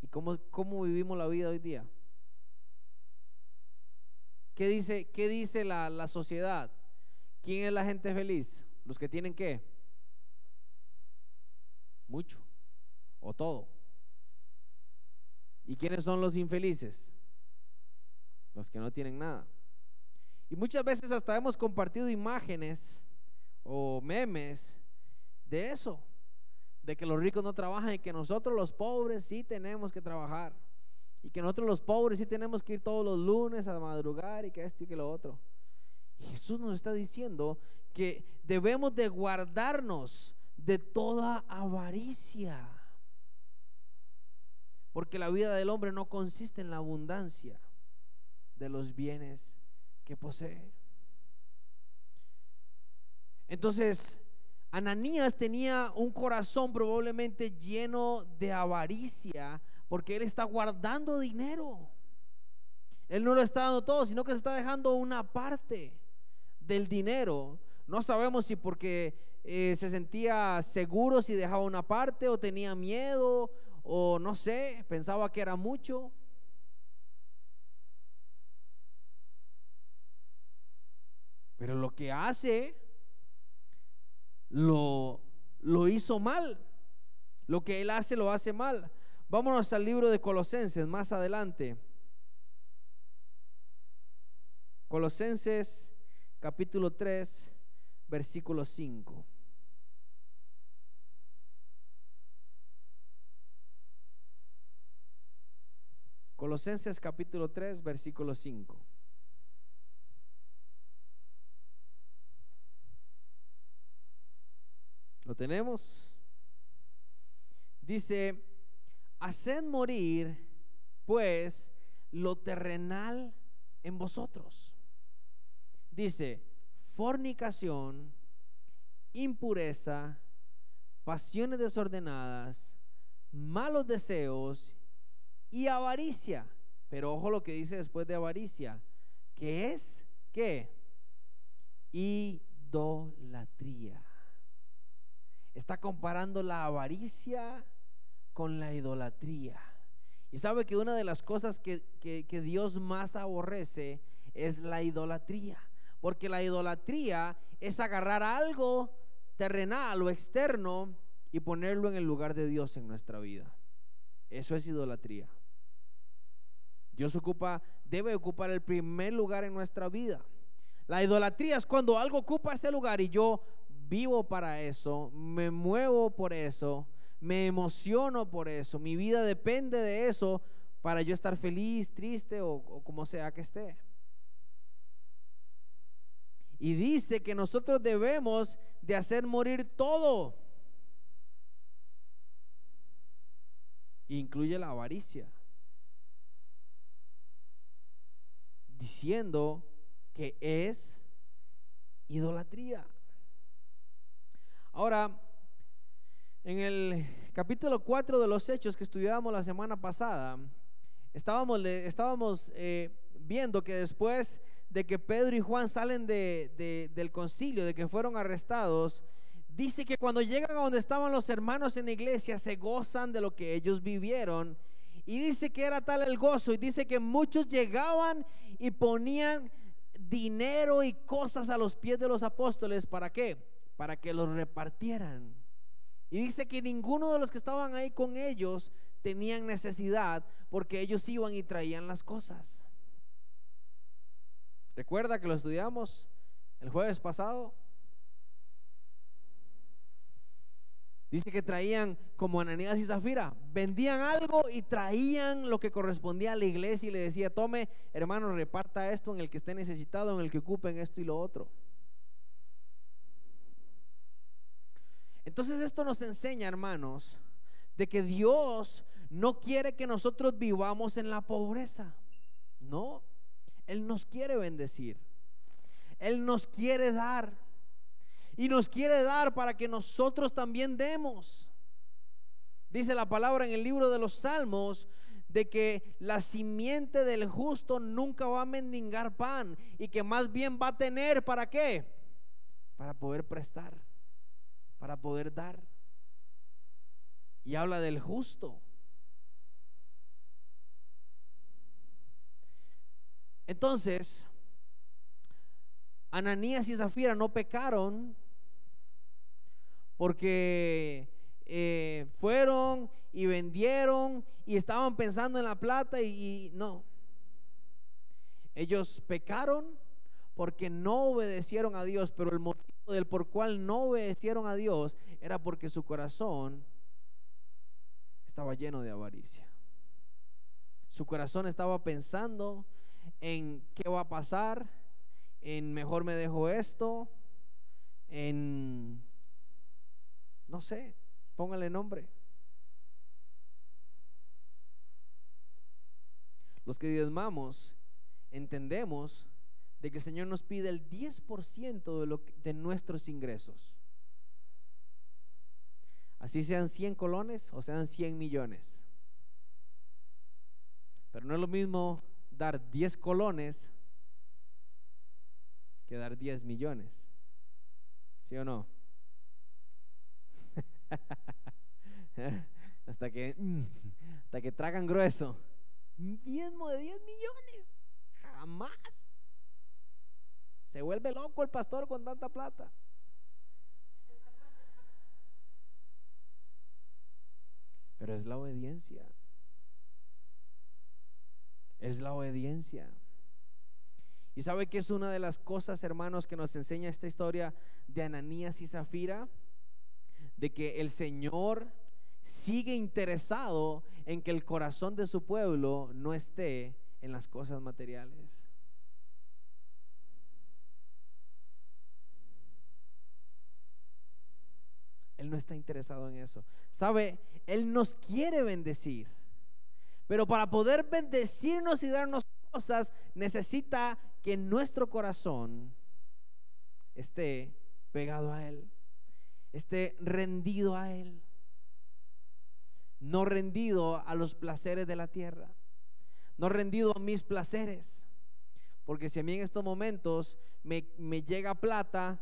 ¿Y cómo, cómo vivimos la vida hoy día? ¿Qué dice, qué dice la, la sociedad? ¿Quién es la gente feliz? Los que tienen qué? Mucho o todo. ¿Y quiénes son los infelices? Los que no tienen nada. Y muchas veces hasta hemos compartido imágenes o memes de eso, de que los ricos no trabajan y que nosotros los pobres sí tenemos que trabajar. Y que nosotros los pobres sí tenemos que ir todos los lunes a madrugar y que esto y que lo otro. Jesús nos está diciendo que debemos de guardarnos de toda avaricia. Porque la vida del hombre no consiste en la abundancia de los bienes que posee. Entonces, Ananías tenía un corazón probablemente lleno de avaricia porque él está guardando dinero. Él no lo está dando todo, sino que se está dejando una parte del dinero. No sabemos si porque eh, se sentía seguro si dejaba una parte o tenía miedo o no sé, pensaba que era mucho. Pero lo que hace, lo, lo hizo mal. Lo que él hace, lo hace mal. Vámonos al libro de Colosenses más adelante. Colosenses capítulo 3, versículo 5. Colosenses capítulo 3, versículo 5. ¿Lo tenemos? Dice, haced morir pues lo terrenal en vosotros. Dice, fornicación, impureza, pasiones desordenadas, malos deseos y avaricia. Pero ojo lo que dice después de avaricia, que es qué? Idolatría. Está comparando la avaricia con la idolatría. Y sabe que una de las cosas que, que, Dios más aborrece es la idolatría. Porque la idolatría es agarrar algo terrenal o externo y ponerlo en el lugar de Dios en nuestra vida. Eso es idolatría. Dios ocupa, debe ocupar el primer lugar en nuestra vida. La idolatría es cuando algo ocupa ese lugar y yo vivo para eso, me muevo por eso, me emociono por eso, mi vida depende de eso para yo estar feliz, triste o, como sea que esté. Y dice que nosotros debemos de hacer morir todo. Incluye la avaricia. Diciendo que es idolatría. Ahora, en el capítulo 4 de los Hechos que estudiábamos la semana pasada, estábamos, eh, viendo que después de que Pedro y Juan salen del concilio, de que fueron arrestados, dice que cuando llegan a donde estaban los hermanos en la iglesia, se gozan de lo que ellos vivieron. Y dice que era tal el gozo, y dice que muchos llegaban y ponían dinero y cosas a los pies de los apóstoles. ¿Para qué? Para que los repartieran. Y dice que ninguno de los que estaban ahí con ellos tenían necesidad porque ellos iban y traían las cosas. ¿Recuerda que lo estudiamos el jueves pasado? Dice que traían como Ananías y Zafira, vendían algo y traían lo que correspondía a la iglesia y le decía, tome hermano, reparta esto en el que esté necesitado, en el que ocupen esto y lo otro. Entonces esto nos enseña, hermanos, de que Dios no quiere que nosotros vivamos en la pobreza. No, Él nos quiere bendecir. Él nos quiere dar. Y nos quiere dar para que nosotros también demos. Dice la palabra en el libro de los Salmos, de que la simiente del justo nunca va a mendigar pan y que más bien va a tener para qué? Para poder prestar, para poder dar. Y habla del justo. Entonces, Ananías y Zafira no pecaron porque eh, fueron y vendieron y estaban pensando en la plata y, y no. Ellos pecaron porque no obedecieron a Dios, pero el motivo del por cual no obedecieron a Dios era porque su corazón estaba lleno de avaricia. Su corazón estaba pensando en qué va a pasar, en mejor me dejo esto, en, no sé, póngale nombre. Los que diezmamos entendemos de que el Señor nos pide el 10% de, lo de nuestros ingresos. Así sean 100 colones o sean 100 millones. Pero no es lo mismo dar 10 colones que dar 10 millones. ¿Sí o no? hasta que hasta que tragan grueso. Diezmo de 10 millones. Jamás. Se vuelve loco el pastor con tanta plata. Pero es la obediencia es la obediencia. ¿Y sabe que es una de las cosas, hermanos, que nos enseña esta historia de Ananías y Zafira? De que el Señor sigue interesado en que el corazón de su pueblo no esté en las cosas materiales. Él no está interesado en eso. ¿Sabe? Él nos quiere bendecir. Pero para poder bendecirnos y darnos cosas, necesita que nuestro corazón esté pegado a Él, esté rendido a Él, no rendido a los placeres de la tierra, no rendido a mis placeres. Porque si a mí en estos momentos me, me llega plata,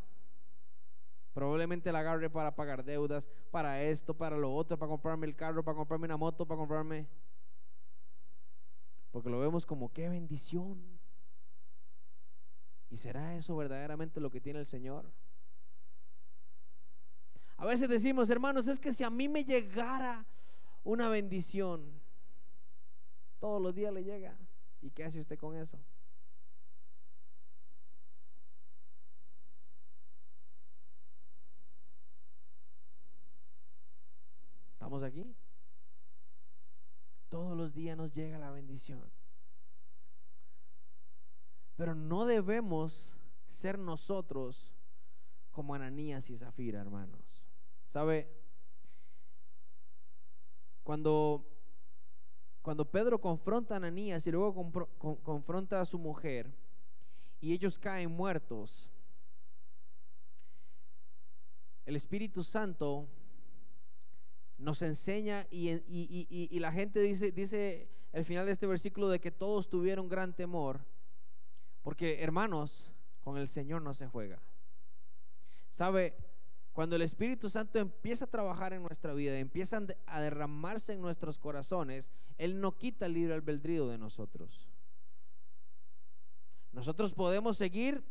probablemente la agarre para pagar deudas, para esto, para lo otro, para comprarme el carro, para comprarme una moto, para comprarme porque lo vemos como qué bendición. ¿Y será eso verdaderamente lo que tiene el Señor? A veces decimos, hermanos, es que si a mí me llegara una bendición, todos los días le llega. ¿Y qué hace usted con eso? ¿Estamos aquí? Todos los días nos llega la bendición. Pero no debemos ser nosotros como Ananías y Zafira, hermanos. ¿Sabe? Cuando, cuando Pedro confronta a Ananías y luego confronta a su mujer y ellos caen muertos, el Espíritu Santo nos enseña y, la gente dice, dice el final de este versículo de que todos tuvieron gran temor, porque hermanos, con el Señor no se juega. ¿Sabe? Cuando el Espíritu Santo empieza a trabajar en nuestra vida, empieza a derramarse en nuestros corazones, Él no quita el libre albedrío de nosotros. Nosotros podemos seguir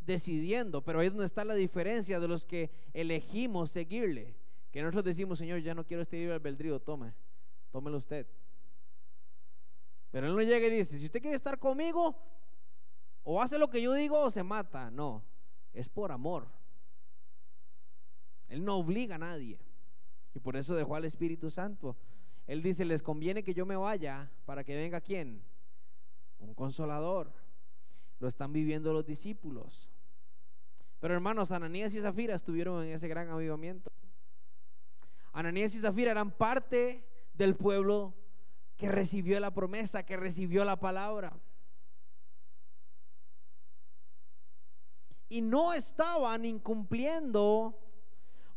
decidiendo, pero ahí es donde está la diferencia de los que elegimos seguirle. Que nosotros decimos, Señor, ya no quiero este libre albedrío, tome, tómelo usted. Pero Él no llega y dice, si usted quiere estar conmigo, o hace lo que yo digo o se mata. No, es por amor. Él no obliga a nadie. Y por eso dejó al Espíritu Santo. Él dice, les conviene que yo me vaya para que venga quién? Un consolador. Lo están viviendo los discípulos. Pero hermanos, Ananías y Zafira estuvieron en ese gran avivamiento. Ananías y Zafira eran parte del pueblo que recibió la promesa, que recibió la palabra. Y no estaban incumpliendo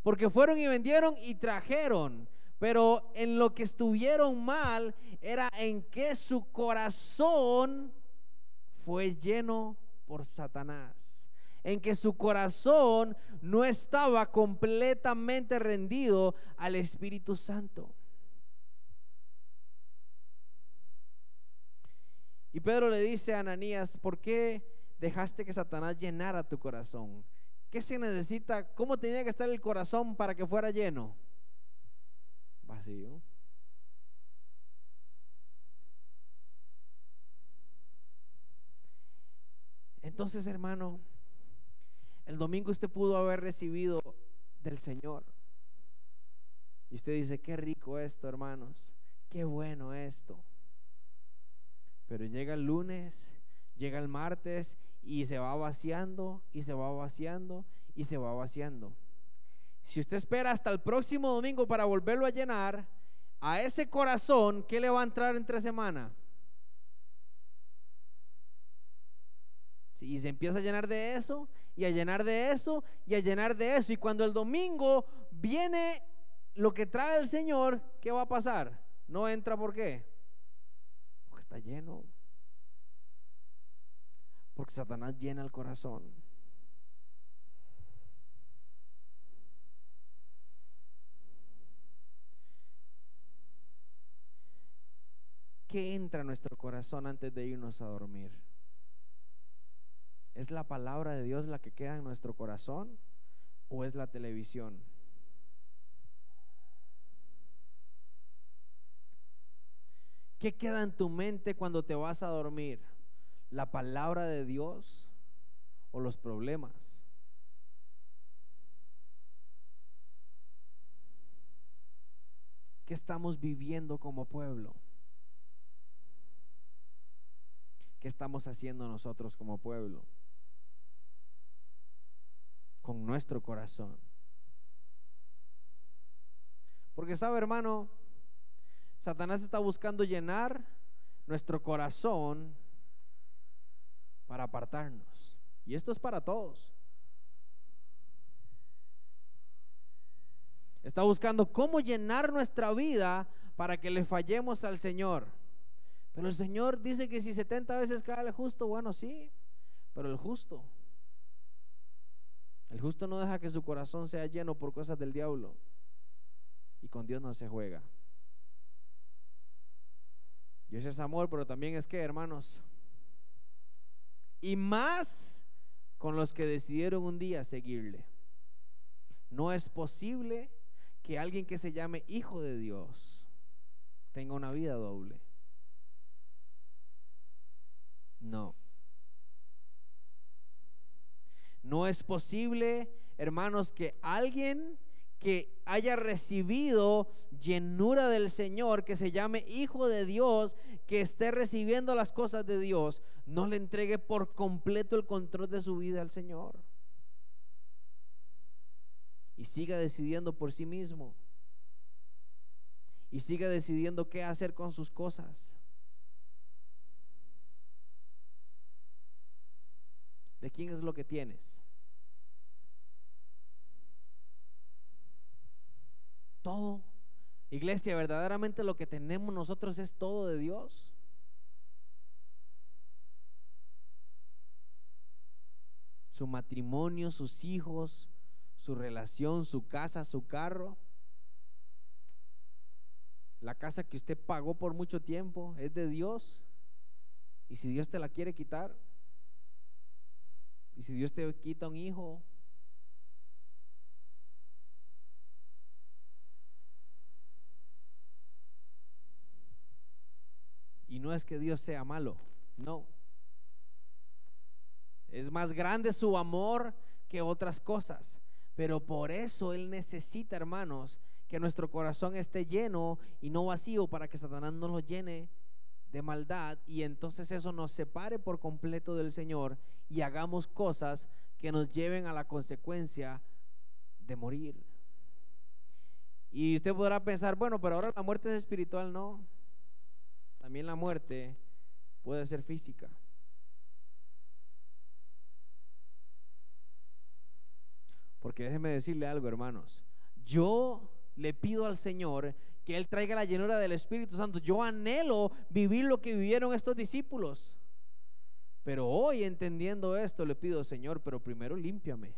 porque fueron y vendieron y trajeron. Pero en lo que estuvieron mal era en que su corazón fue lleno por Satanás. En que su corazón no estaba completamente rendido al Espíritu Santo. Y Pedro le dice a Ananías, ¿por qué dejaste que Satanás llenara tu corazón? ¿Qué se necesita? ¿Cómo tenía que estar el corazón para que fuera lleno? Vacío. Entonces, hermano, el domingo usted pudo haber recibido del Señor. Y usted dice, qué rico esto, hermanos. Qué bueno esto. Pero llega el lunes, llega el martes y se va vaciando y se va vaciando y se va vaciando. Si usted espera hasta el próximo domingo para volverlo a llenar, a ese corazón, ¿qué le va a entrar entre semana? Y se empieza a llenar de eso, y a llenar de eso, y a llenar de eso. Y cuando el domingo viene lo que trae el Señor, ¿qué va a pasar? No entra, ¿por qué? Porque está lleno. Porque Satanás llena el corazón. ¿Qué entra a nuestro corazón antes de irnos a dormir? ¿Es la palabra de Dios la que queda en nuestro corazón o es la televisión? ¿Qué queda en tu mente cuando te vas a dormir? ¿La palabra de Dios o los problemas? ¿Qué estamos viviendo como pueblo? ¿Qué estamos haciendo nosotros como pueblo? Con nuestro corazón. Porque sabe, hermano, Satanás está buscando llenar nuestro corazón para apartarnos. Y esto es para todos. Está buscando cómo llenar nuestra vida para que le fallemos al Señor. Pero el Señor dice que si 70 veces cae el justo, bueno, sí, pero el justo. El justo no deja que su corazón sea lleno por cosas del diablo. Y con Dios no se juega. Dios es amor, pero también es que, hermanos, y más con los que decidieron un día seguirle. No es posible que alguien que se llame hijo de Dios tenga una vida doble. No. No es posible, hermanos, que alguien que haya recibido llenura del Señor, que se llame hijo de Dios, que esté recibiendo las cosas de Dios, no le entregue por completo el control de su vida al Señor. Y siga decidiendo por sí mismo. Y siga decidiendo qué hacer con sus cosas. ¿De quién es lo que tienes? Todo. Iglesia, verdaderamente lo que tenemos nosotros es todo de Dios. Su matrimonio, sus hijos, su relación, su casa, su carro. La casa que usted pagó por mucho tiempo es de Dios. Y si Dios te la quiere quitar, y si Dios te quita un hijo, y no es que Dios sea malo, no. Es más grande su amor que otras cosas. Pero por eso Él necesita, hermanos, que nuestro corazón esté lleno y no vacío para que Satanás no lo llene de maldad y entonces eso nos separe por completo del Señor y hagamos cosas que nos lleven a la consecuencia de morir. Y usted podrá pensar, bueno, pero ahora la muerte es espiritual, no. También la muerte puede ser física. Porque déjeme decirle algo, hermanos. Yo le pido al Señor que Él traiga la llenura del Espíritu Santo. Yo anhelo vivir lo que vivieron estos discípulos. Pero hoy entendiendo esto le pido, Señor, pero primero límpiame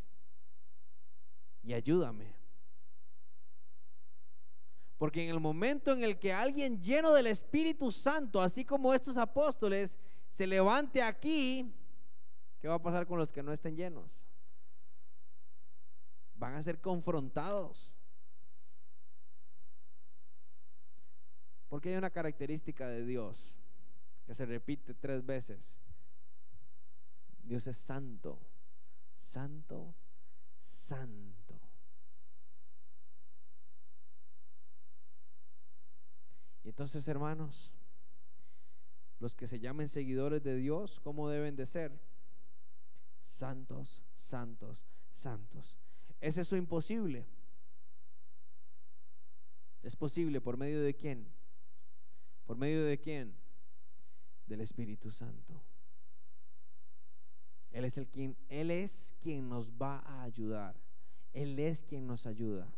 y ayúdame. Porque en el momento en el que alguien lleno del Espíritu Santo, así como estos apóstoles, se levante aquí, ¿qué va a pasar con los que no estén llenos? Van a ser confrontados. Porque hay una característica de Dios que se repite tres veces. Dios es santo, santo, santo. Y entonces, hermanos, los que se llamen seguidores de Dios, ¿cómo deben de ser? Santos, santos, santos. ¿Es eso imposible? ¿Es posible por medio de quién? ¿Por medio de quién? Del Espíritu Santo. Él es el quien él es quien nos va a ayudar. Él es quien nos ayuda.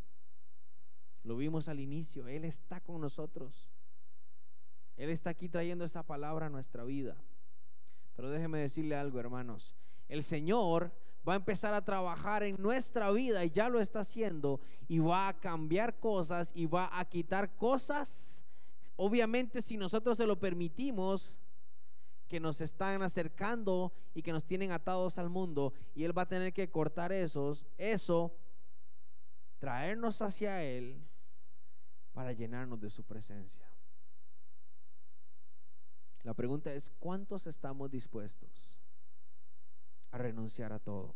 Lo vimos al inicio, él está con nosotros. Él está aquí trayendo esa palabra a nuestra vida. Pero déjeme decirle algo, hermanos. El Señor va a empezar a trabajar en nuestra vida y ya lo está haciendo y va a cambiar cosas y va a quitar cosas. Obviamente si nosotros se lo permitimos, que nos están acercando y que nos tienen atados al mundo y Él va a tener que cortar esos, eso, traernos hacia Él para llenarnos de su presencia. La pregunta es, ¿cuántos estamos dispuestos a renunciar a todo?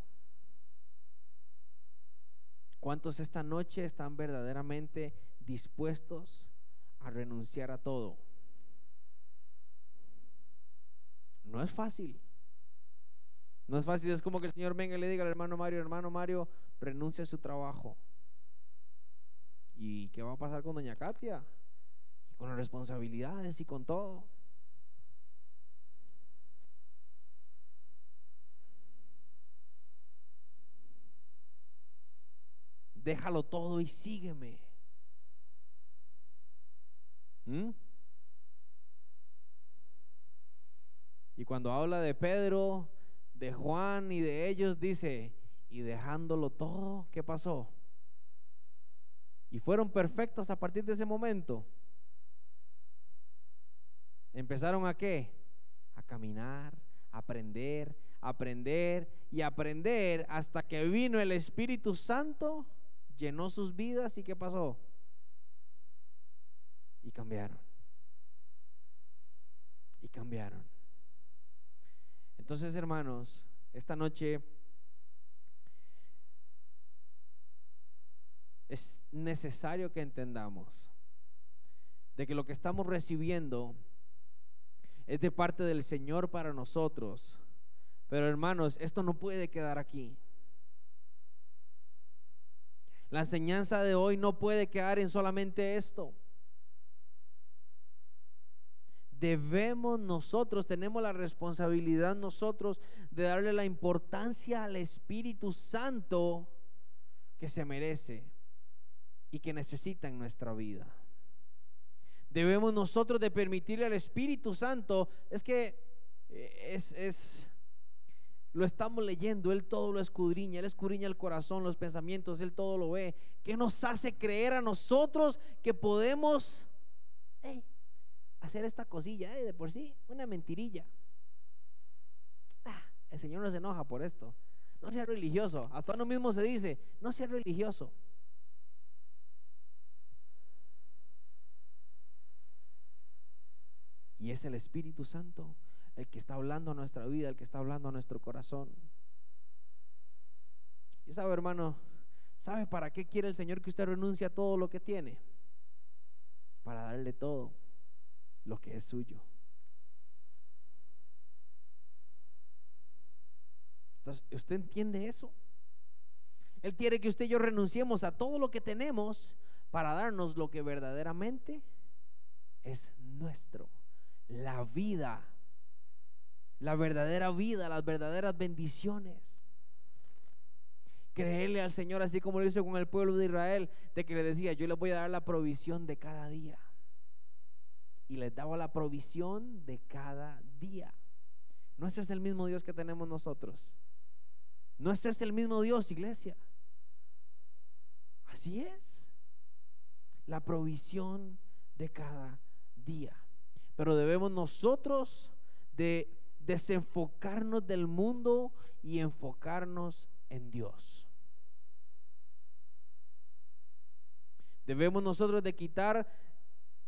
¿Cuántos esta noche están verdaderamente dispuestos a renunciar a todo? No es fácil. No es fácil, es como que el Señor venga y le diga al hermano Mario, hermano Mario, renuncia a su trabajo. ¿Y qué va a pasar con doña Katia? Y con las responsabilidades y con todo. déjalo todo y sígueme. ¿Mm? Y cuando habla de Pedro, de Juan y de ellos, dice, y dejándolo todo, ¿qué pasó? Y fueron perfectos a partir de ese momento. Empezaron a qué? A caminar, a aprender, aprender y aprender hasta que vino el Espíritu Santo llenó sus vidas y ¿qué pasó? Y cambiaron. Y cambiaron. Entonces, hermanos, esta noche es necesario que entendamos de que lo que estamos recibiendo es de parte del Señor para nosotros. Pero hermanos, esto no puede quedar aquí. La enseñanza de hoy no puede quedar en solamente esto. Debemos nosotros, tenemos la responsabilidad nosotros de darle la importancia al Espíritu Santo que se merece y que necesita en nuestra vida. Debemos nosotros de permitirle al Espíritu Santo, es que eh, es, es lo estamos leyendo, Él todo lo escudriña, Él escudriña el corazón, los pensamientos, Él todo lo ve. ¿Qué nos hace creer a nosotros que podemos hacer esta cosilla de por sí? Una mentirilla. Ah, el Señor no se enoja por esto. No sea religioso. Hasta uno mismo se dice, no sea religioso. Y es el Espíritu Santo el que está hablando a nuestra vida, el que está hablando a nuestro corazón. Y sabe, hermano, ¿sabe para qué quiere el Señor que usted renuncie a todo lo que tiene? Para darle todo lo que es suyo. Entonces, ¿usted entiende eso? Él quiere que usted y yo renunciemos a todo lo que tenemos para darnos lo que verdaderamente es nuestro, la vida la verdadera vida, las verdaderas bendiciones. Creerle al Señor así como lo hizo con el pueblo de Israel, de que le decía, yo les voy a dar la provisión de cada día. Y les daba la provisión de cada día. No ese es el mismo Dios que tenemos nosotros. No ese es el mismo Dios, iglesia. Así es. La provisión de cada día. Pero debemos nosotros de desenfocarnos del mundo y enfocarnos en Dios. Debemos nosotros de quitar,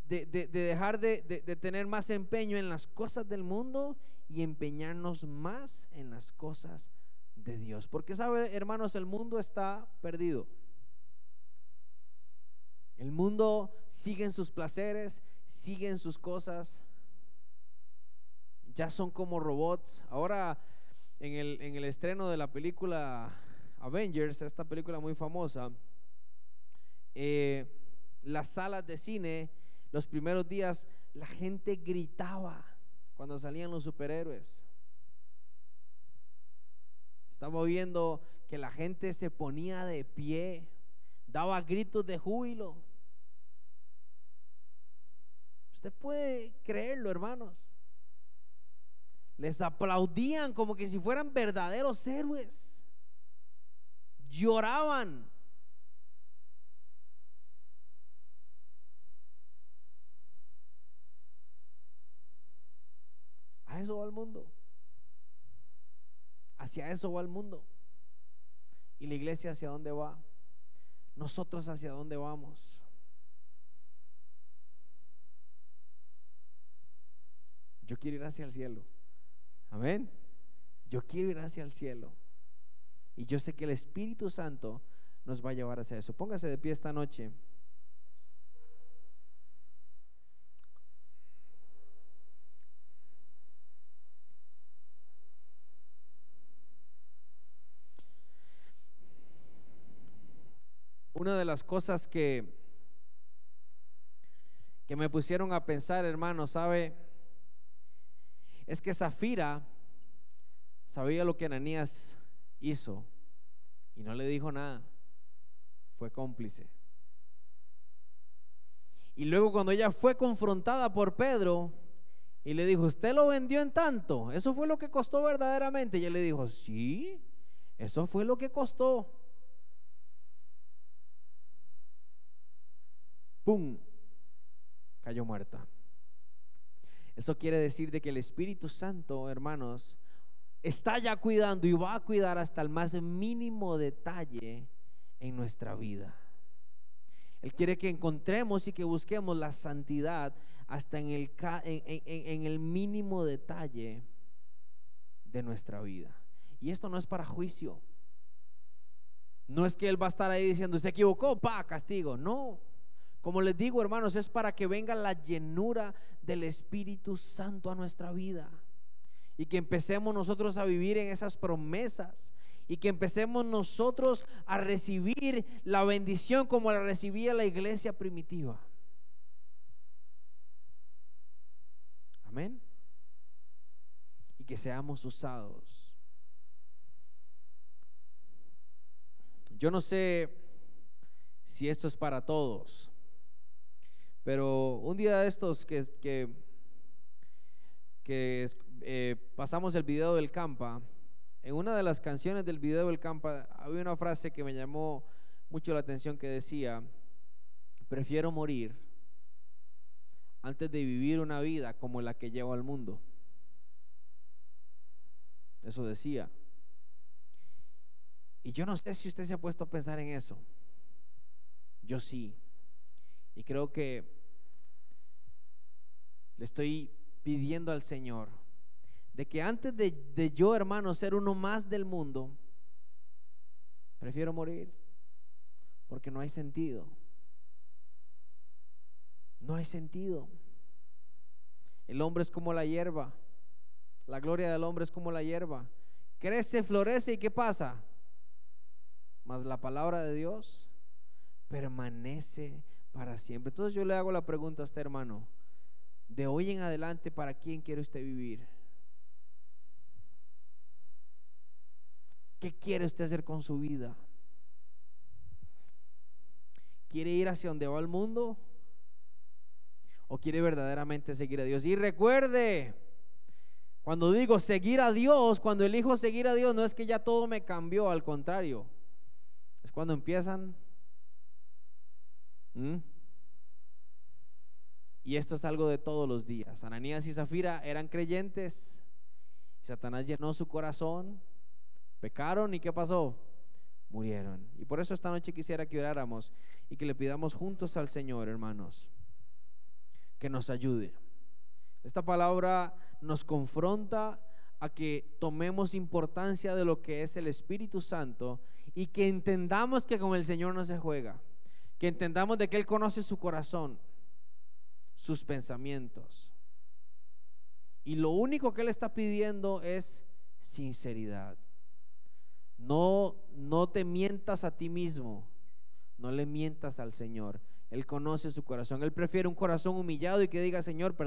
de, dejar de, de tener más empeño en las cosas del mundo y empeñarnos más en las cosas de Dios. Porque sabe, hermanos, el mundo está perdido. El mundo sigue en sus placeres, sigue en sus cosas. Ya son como robots. Ahora, en el, en el estreno de la película Avengers, esta película muy famosa, eh, las salas de cine, los primeros días, la gente gritaba cuando salían los superhéroes. Estamos viendo que la gente se ponía de pie, daba gritos de júbilo. Usted puede creerlo, hermanos. Les aplaudían como que si fueran verdaderos héroes. Lloraban. Eso va el mundo. Hacia eso va el mundo. ¿Y la iglesia hacia dónde va? Nosotros hacia dónde vamos. Yo quiero ir hacia el cielo. Amén. Yo quiero ir hacia el cielo. Y yo sé que el Espíritu Santo nos va a llevar hacia eso. Póngase de pie esta noche. Una de las cosas que, que me pusieron a pensar, hermano, ¿sabe? Es que Zafira sabía lo que Ananías hizo y no le dijo nada. Fue cómplice. Y luego cuando ella fue confrontada por Pedro y le dijo, ¿usted lo vendió en tanto? ¿Eso fue lo que costó verdaderamente? Y ella le dijo, sí, eso fue lo que costó. ¡Pum! Cayó muerta. Eso quiere decir de que el Espíritu Santo, hermanos, está ya cuidando y va a cuidar hasta el más mínimo detalle en nuestra vida. Él quiere que encontremos y que busquemos la santidad hasta en el, en, el mínimo detalle de nuestra vida. Y esto no es para juicio. No es que Él va a estar ahí diciendo, se equivocó, pa, castigo. No. Como les digo, hermanos, es para que venga la llenura del Espíritu Santo a nuestra vida. Y que empecemos nosotros a vivir en esas promesas. Y que empecemos nosotros a recibir la bendición como la recibía la iglesia primitiva. Amén. Y que seamos usados. Yo no sé si esto es para todos. Pero un día de estos que, que, eh, pasamos el video del campa, en una de las canciones del video del campa había una frase que me llamó mucho la atención que decía, prefiero morir antes de vivir una vida como la que llevo al mundo. Eso decía. Y yo no sé si usted se ha puesto a pensar en eso. Yo sí. Y creo que estoy pidiendo al Señor de que antes de, yo, hermano, ser uno más del mundo, prefiero morir porque no hay sentido. No hay sentido. El hombre es como la hierba. La gloria del hombre es como la hierba. Crece, florece y ¿qué pasa? Mas la palabra de Dios permanece para siempre. Entonces yo le hago la pregunta a este hermano, de hoy en adelante, ¿para quién quiere usted vivir? ¿Qué quiere usted hacer con su vida? ¿Quiere ir hacia donde va el mundo? ¿O quiere verdaderamente seguir a Dios? Y recuerde, cuando digo seguir a Dios, cuando elijo seguir a Dios, no es que ya todo me cambió, al contrario, es cuando empiezan y esto es algo de todos los días. Ananías y Zafira eran creyentes. Satanás llenó su corazón. Pecaron y ¿qué pasó? Murieron. Y por eso esta noche quisiera que oráramos y que le pidamos juntos al Señor, hermanos, que nos ayude. Esta palabra nos confronta a que tomemos importancia de lo que es el Espíritu Santo y que entendamos que con el Señor no se juega, que entendamos de que Él conoce su corazón, sus pensamientos. Y lo único que Él está pidiendo es sinceridad. No, no te mientas a ti mismo, no le mientas al Señor. Él conoce su corazón. Él prefiere un corazón humillado y que diga, Señor, perdón.